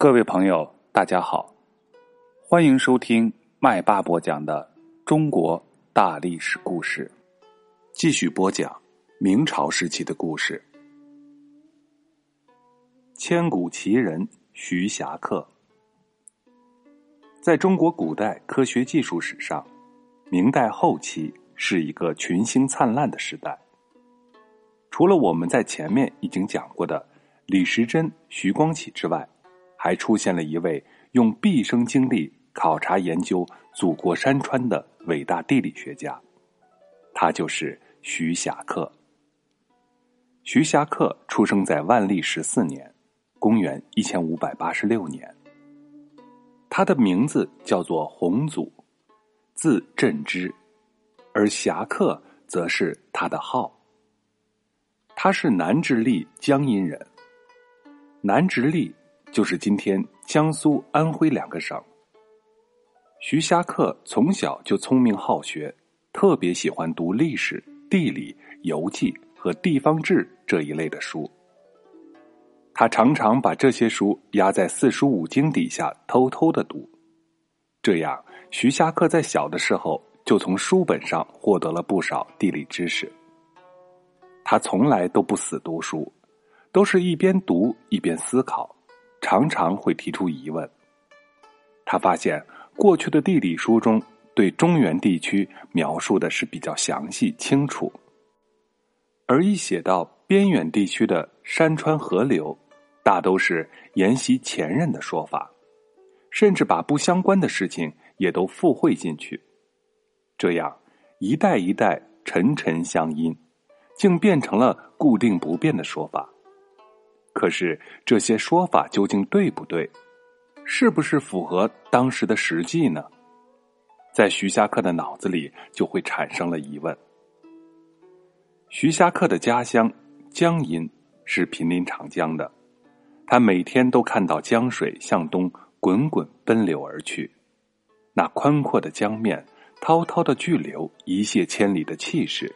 各位朋友，大家好，欢迎收听麦霸播讲的中国大历史故事。继续播讲明朝时期的故事。千古奇人徐霞客，在中国古代科学技术史上，明代后期是一个群星灿烂的时代。除了我们在前面已经讲过的李时珍、徐光启之外，还出现了一位用毕生精力考察研究祖国山川的伟大地理学家，他就是徐霞客。徐霞客出生在万历十四年，公元一千五百八十六年。他的名字叫做洪祖，字振之，而侠客则是他的号。他是南直隶江阴人，南直隶。就是今天江苏、安徽两个省。徐霞客从小就聪明好学，特别喜欢读历史、地理、游记和地方志这一类的书。他常常把这些书压在四书五经底下偷偷的读，这样徐霞客在小的时候就从书本上获得了不少地理知识。他从来都不死读书，都是一边读一边思考。常常会提出疑问。他发现过去的地理书中对中原地区描述的是比较详细清楚，而一写到边远地区的山川河流，大都是沿袭前任的说法，甚至把不相关的事情也都附会进去。这样一代一代沉沉相因，竟变成了固定不变的说法。可是这些说法究竟对不对？是不是符合当时的实际呢？在徐霞客的脑子里就会产生了疑问。徐霞客的家乡江阴是濒临长江的，他每天都看到江水向东滚滚奔流而去，那宽阔的江面、滔滔的巨流、一泻千里的气势，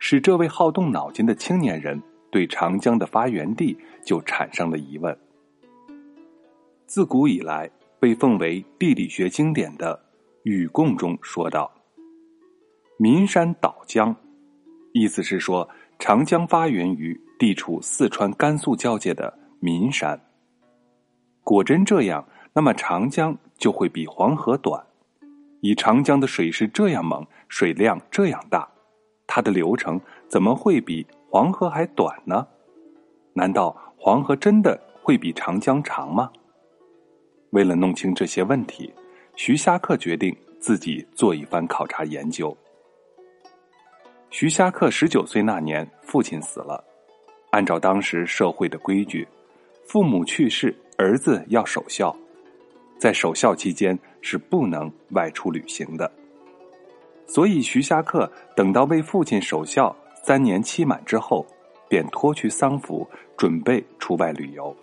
使这位好动脑筋的青年人。对长江的发源地就产生了疑问。自古以来，被奉为地理学经典的《禹贡》中说道：“岷山岛江”，意思是说长江发源于地处四川甘肃交界的岷山。果真这样，那么长江就会比黄河短。以长江的水势这样猛，水量这样大，它的流程怎么会比？黄河还短呢？难道黄河真的会比长江长吗？为了弄清这些问题，徐霞客决定自己做一番考察研究。徐霞客十九岁那年，父亲死了。按照当时社会的规矩，父母去世，儿子要守孝，在守孝期间是不能外出旅行的。所以，徐霞客等到为父亲守孝。三年期满之后，便脱去丧服，准备出外旅游，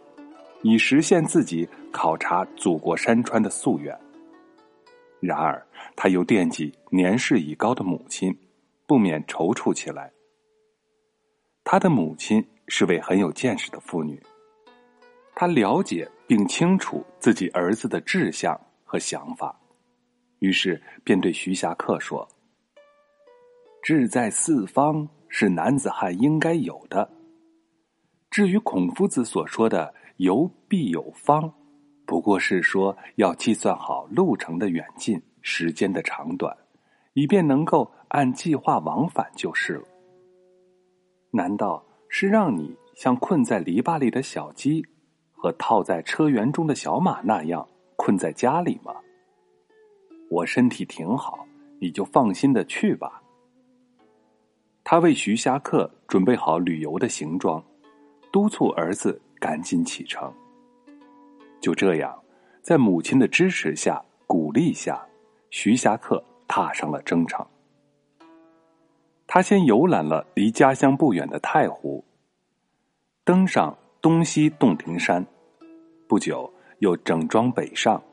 以实现自己考察祖国山川的夙愿。然而，他又惦记年事已高的母亲，不免踌躇起来。他的母亲是位很有见识的妇女，她了解并清楚自己儿子的志向和想法，于是便对徐霞客说：“志在四方。”是男子汉应该有的。至于孔夫子所说的“游必有方”，不过是说要计算好路程的远近、时间的长短，以便能够按计划往返就是了。难道是让你像困在篱笆里的小鸡，和套在车辕中的小马那样困在家里吗？我身体挺好，你就放心的去吧。他为徐霞客准备好旅游的行装，督促儿子赶紧启程。就这样，在母亲的支持下、鼓励下，徐霞客踏上了征程。他先游览了离家乡不远的太湖，登上东西洞庭山，不久又整装北上，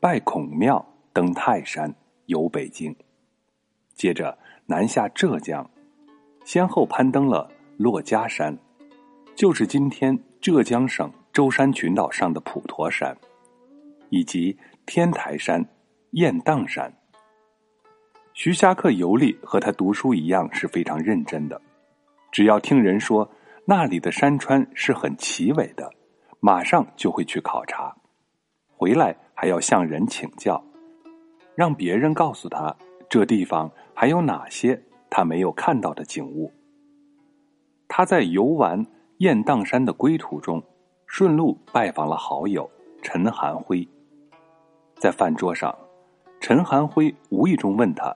拜孔庙，登泰山，游北京，接着南下浙江。先后攀登了珞珈山，就是今天浙江省舟山群岛上的普陀山，以及天台山、雁荡山。徐霞客游历和他读书一样是非常认真的，只要听人说那里的山川是很奇伟的，马上就会去考察，回来还要向人请教，让别人告诉他这地方还有哪些他没有看到的景物。他在游玩雁荡山的归途中，顺路拜访了好友陈寒辉。在饭桌上，陈寒辉无意中问他。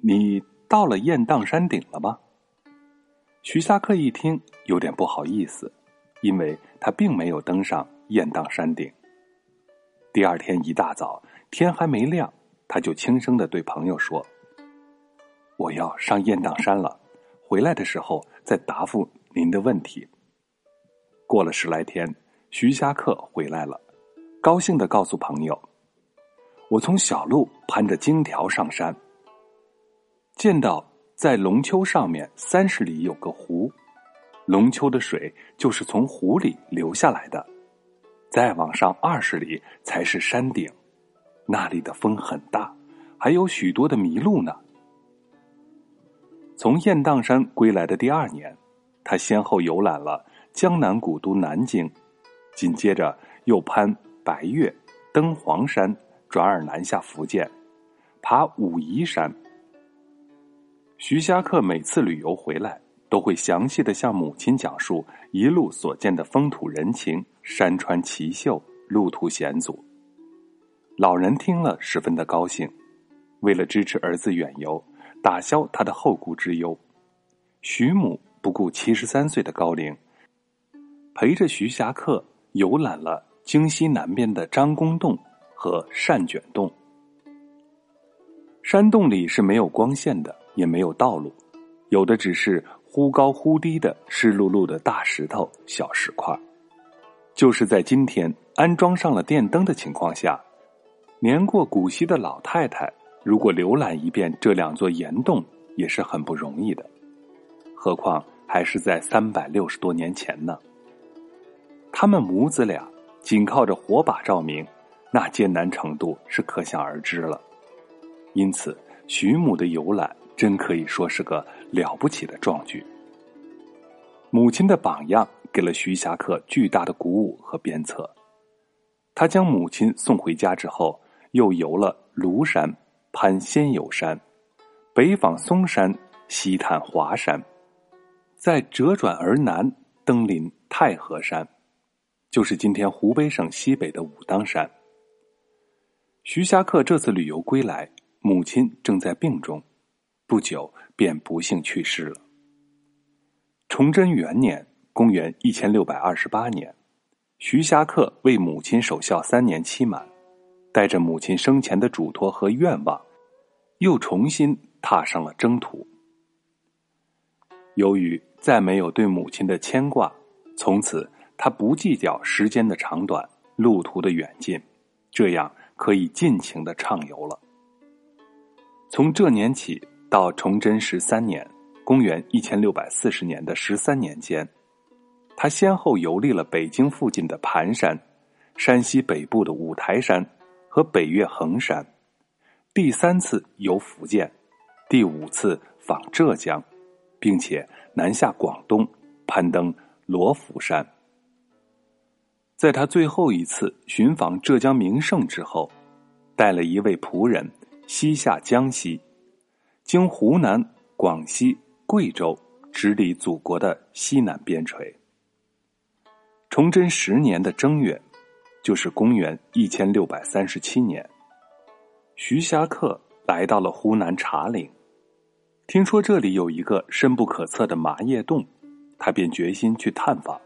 你到了雁荡山顶了吗？徐霞客一听，有点不好意思，因为他并没有登上雁荡山顶。第二天一大早，天还没亮，他就轻声的对朋友说：“我要上雁荡山了，回来的时候再答复您的问题。”过了十来天，徐霞客回来了，高兴的告诉朋友：“我从小路攀着荆条上山。”见到在龙丘上面三十里有个湖，龙丘的水就是从湖里流下来的。再往上二十里才是山顶，那里的风很大，还有许多的麋鹿呢。从雁荡山归来的第二年，他先后游览了江南古都南京，紧接着又攀白岳、登黄山，转而南下福建，爬武夷山。徐霞客每次旅游回来，都会详细的向母亲讲述一路所见的风土人情、山川奇秀、路途险阻。老人听了十分的高兴，为了支持儿子远游，打消他的后顾之忧，徐母不顾七十三岁的高龄，陪着徐霞客游览了京西南边的张公洞和善卷洞。山洞里是没有光线的。也没有道路，有的只是忽高忽低的湿漉漉的大石头、小石块。就是在今天安装上了电灯的情况下，年过古稀的老太太如果浏览一遍这两座岩洞，也是很不容易的。何况还是在三百六十多年前呢。他们母子俩仅靠着火把照明，那艰难程度是可想而知了。因此，徐母的游览。真可以说是个了不起的壮举。母亲的榜样给了徐霞客巨大的鼓舞和鞭策。他将母亲送回家之后，又游了庐山、攀仙游山，北访嵩山，西探华山，再折转而南，登临太和山，就是今天湖北省西北的武当山。徐霞客这次旅游归来，母亲正在病中。不久便不幸去世了。崇祯元年（公元一千六百二十八年），徐霞客为母亲守孝三年期满，带着母亲生前的嘱托和愿望，又重新踏上了征途。由于再没有对母亲的牵挂，从此他不计较时间的长短、路途的远近，这样可以尽情的畅游了。从这年起。到崇祯十三年（公元一千六百四十年的十三年间），他先后游历了北京附近的盘山、山西北部的五台山和北岳衡山，第三次游福建，第五次访浙江，并且南下广东，攀登罗浮山。在他最后一次寻访浙江名胜之后，带了一位仆人西下江西。经湖南、广西、贵州，直抵祖国的西南边陲。崇祯十年的正月，就是公元一千六百三十七年，徐霞客来到了湖南茶陵，听说这里有一个深不可测的麻叶洞，他便决心去探访。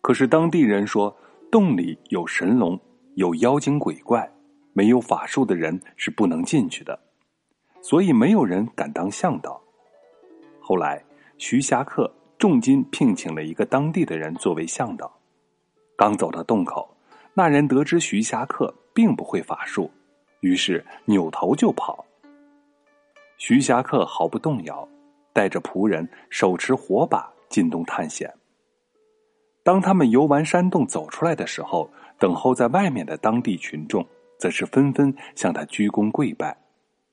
可是当地人说，洞里有神龙，有妖精鬼怪，没有法术的人是不能进去的。所以没有人敢当向导。后来，徐霞客重金聘请了一个当地的人作为向导。刚走到洞口，那人得知徐霞客并不会法术，于是扭头就跑。徐霞客毫不动摇，带着仆人手持火把进洞探险。当他们游完山洞走出来的时候，等候在外面的当地群众，则是纷纷向他鞠躬跪拜，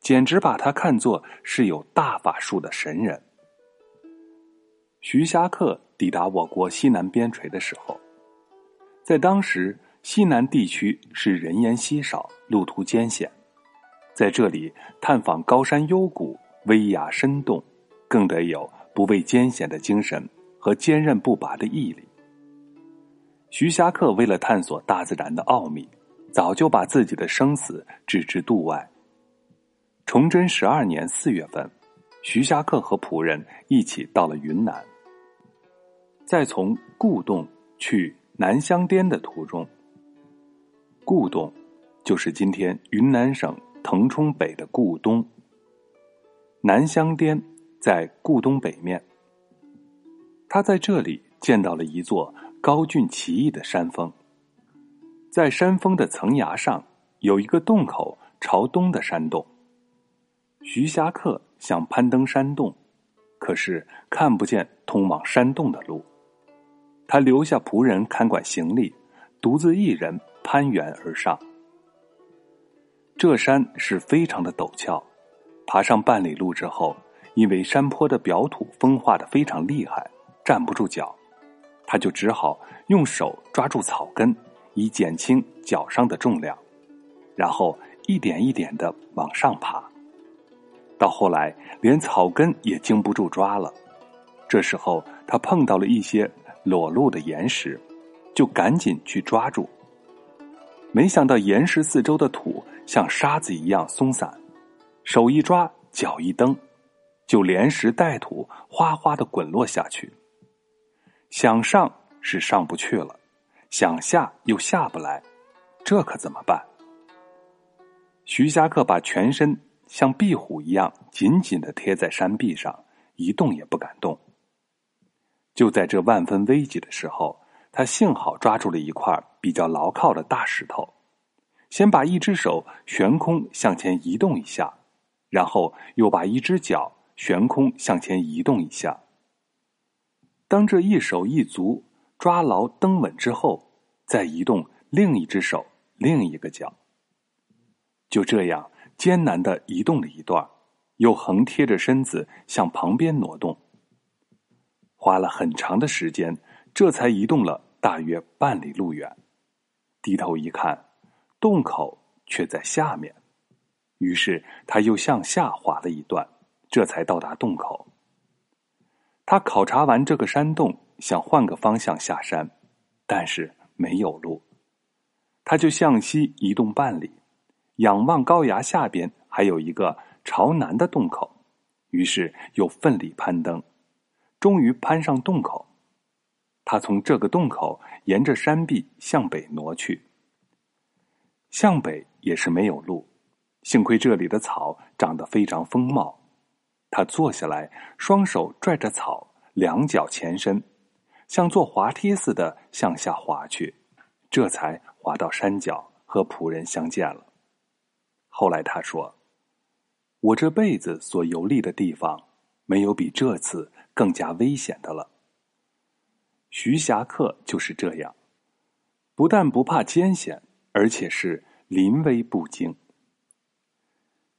简直把他看作是有大法术的神人。徐霞客抵达我国西南边陲的时候，在当时西南地区是人烟稀少，路途艰险，在这里探访高山幽谷、危崖深洞，更得有不畏艰险的精神和坚韧不拔的毅力。徐霞客为了探索大自然的奥秘，早就把自己的生死置之度外。崇祯十二年四月份，徐霞客和仆人一起到了云南。在从故洞去南香颠的途中，故东就是今天云南省腾冲北的故东。南香颠在故东北面，他在这里见到了一座高峻奇异的山峰，在山峰的层崖上有一个洞口朝东的山洞。徐霞客想攀登山洞，可是看不见通往山洞的路。他留下仆人看管行李，独自一人攀援而上。这山是非常的陡峭，爬上半里路之后，因为山坡的表土风化的非常厉害，站不住脚，他就只好用手抓住草根，以减轻脚上的重量，然后一点一点的往上爬。到后来，连草根也经不住抓了。这时候，他碰到了一些。裸露的岩石，就赶紧去抓住。没想到岩石四周的土像沙子一样松散，手一抓，脚一蹬，就连石带土哗哗的滚落下去。想上是上不去了，想下又下不来，这可怎么办？徐霞客把全身像壁虎一样紧紧的贴在山壁上，一动也不敢动。就在这万分危急的时候，他幸好抓住了一块比较牢靠的大石头，先把一只手悬空向前移动一下，然后又把一只脚悬空向前移动一下。当这一手一足抓牢蹬稳之后，再移动另一只手、另一个脚。就这样艰难的移动了一段，又横贴着身子向旁边挪动。花了很长的时间，这才移动了大约半里路远。低头一看，洞口却在下面，于是他又向下滑了一段，这才到达洞口。他考察完这个山洞，想换个方向下山，但是没有路，他就向西移动半里，仰望高崖下边还有一个朝南的洞口，于是又奋力攀登。终于攀上洞口，他从这个洞口沿着山壁向北挪去。向北也是没有路，幸亏这里的草长得非常丰茂。他坐下来，双手拽着草，两脚前伸，像坐滑梯似的向下滑去，这才滑到山脚和仆人相见了。后来他说：“我这辈子所游历的地方，没有比这次。”更加危险的了。徐霞客就是这样，不但不怕艰险，而且是临危不惊。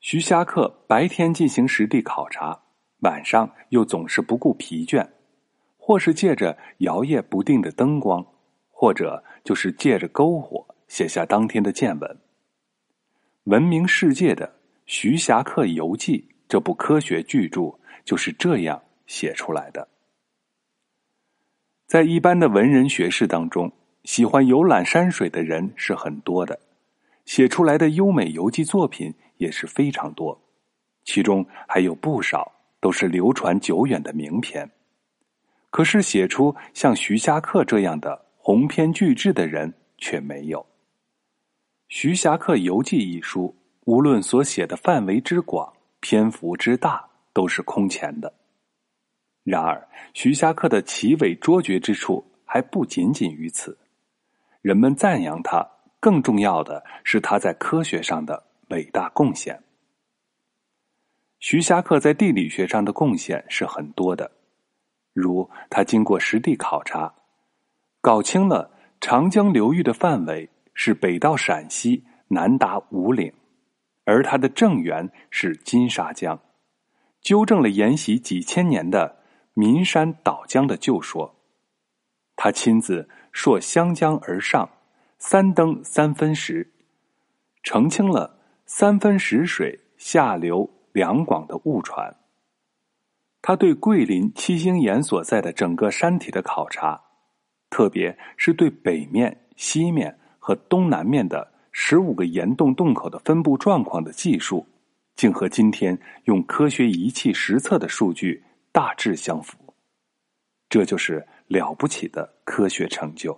徐霞客白天进行实地考察，晚上又总是不顾疲倦，或是借着摇曳不定的灯光，或者就是借着篝火写下当天的见闻。闻名世界的《徐霞客游记》这部科学巨著就是这样。写出来的，在一般的文人学士当中，喜欢游览山水的人是很多的，写出来的优美游记作品也是非常多，其中还有不少都是流传久远的名篇。可是写出像徐霞客这样的鸿篇巨制的人却没有。《徐霞客游记》一书，无论所写的范围之广、篇幅之大，都是空前的。然而，徐霞客的奇伟卓绝之处还不仅仅于此。人们赞扬他，更重要的是他在科学上的伟大贡献。徐霞客在地理学上的贡献是很多的，如他经过实地考察，搞清了长江流域的范围是北到陕西，南达五岭，而它的正源是金沙江，纠正了沿袭几千年的岷山岛江的旧说。他亲自溯湘江而上，三登三分石，澄清了三分石水下流两广的误传。他对桂林七星岩所在的整个山体的考察，特别是对北面、西面和东南面的十五个岩洞洞口的分布状况的技术，竟和今天用科学仪器实测的数据大致相符。这就是了不起的科学成就。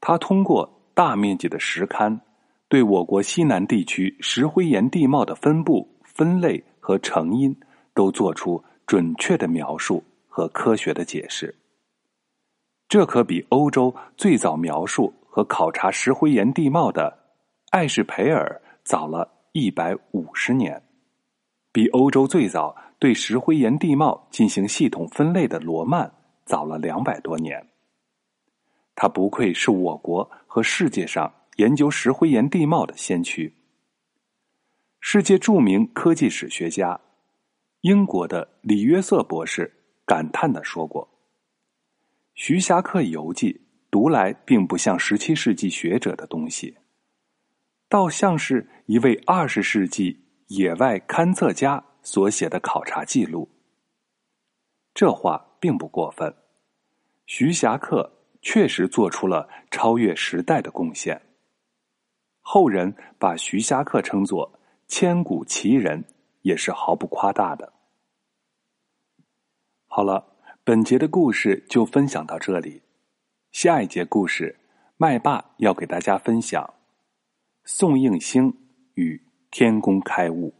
他通过大面积的实勘，对我国西南地区石灰岩地貌的分布、分类和成因，都做出准确的描述和科学的解释。这可比欧洲最早描述和考察石灰岩地貌的艾什培尔早了一百五十年，比欧洲最早。对石灰岩地貌进行系统分类的罗曼早了两百多年。他不愧是我国和世界上研究石灰岩地貌的先驱。世界著名科技史学家、英国的李约瑟博士感叹的说过：“徐霞客游记读来并不像十七世纪学者的东西，倒像是一位二十世纪野外勘测家。”所写的考察记录，这话并不过分。徐霞客确实做出了超越时代的贡献。后人把徐霞客称作千古奇人，也是毫不夸大的。好了，本节的故事就分享到这里。下一节故事，麦霸要给大家分享宋应星与天工开物。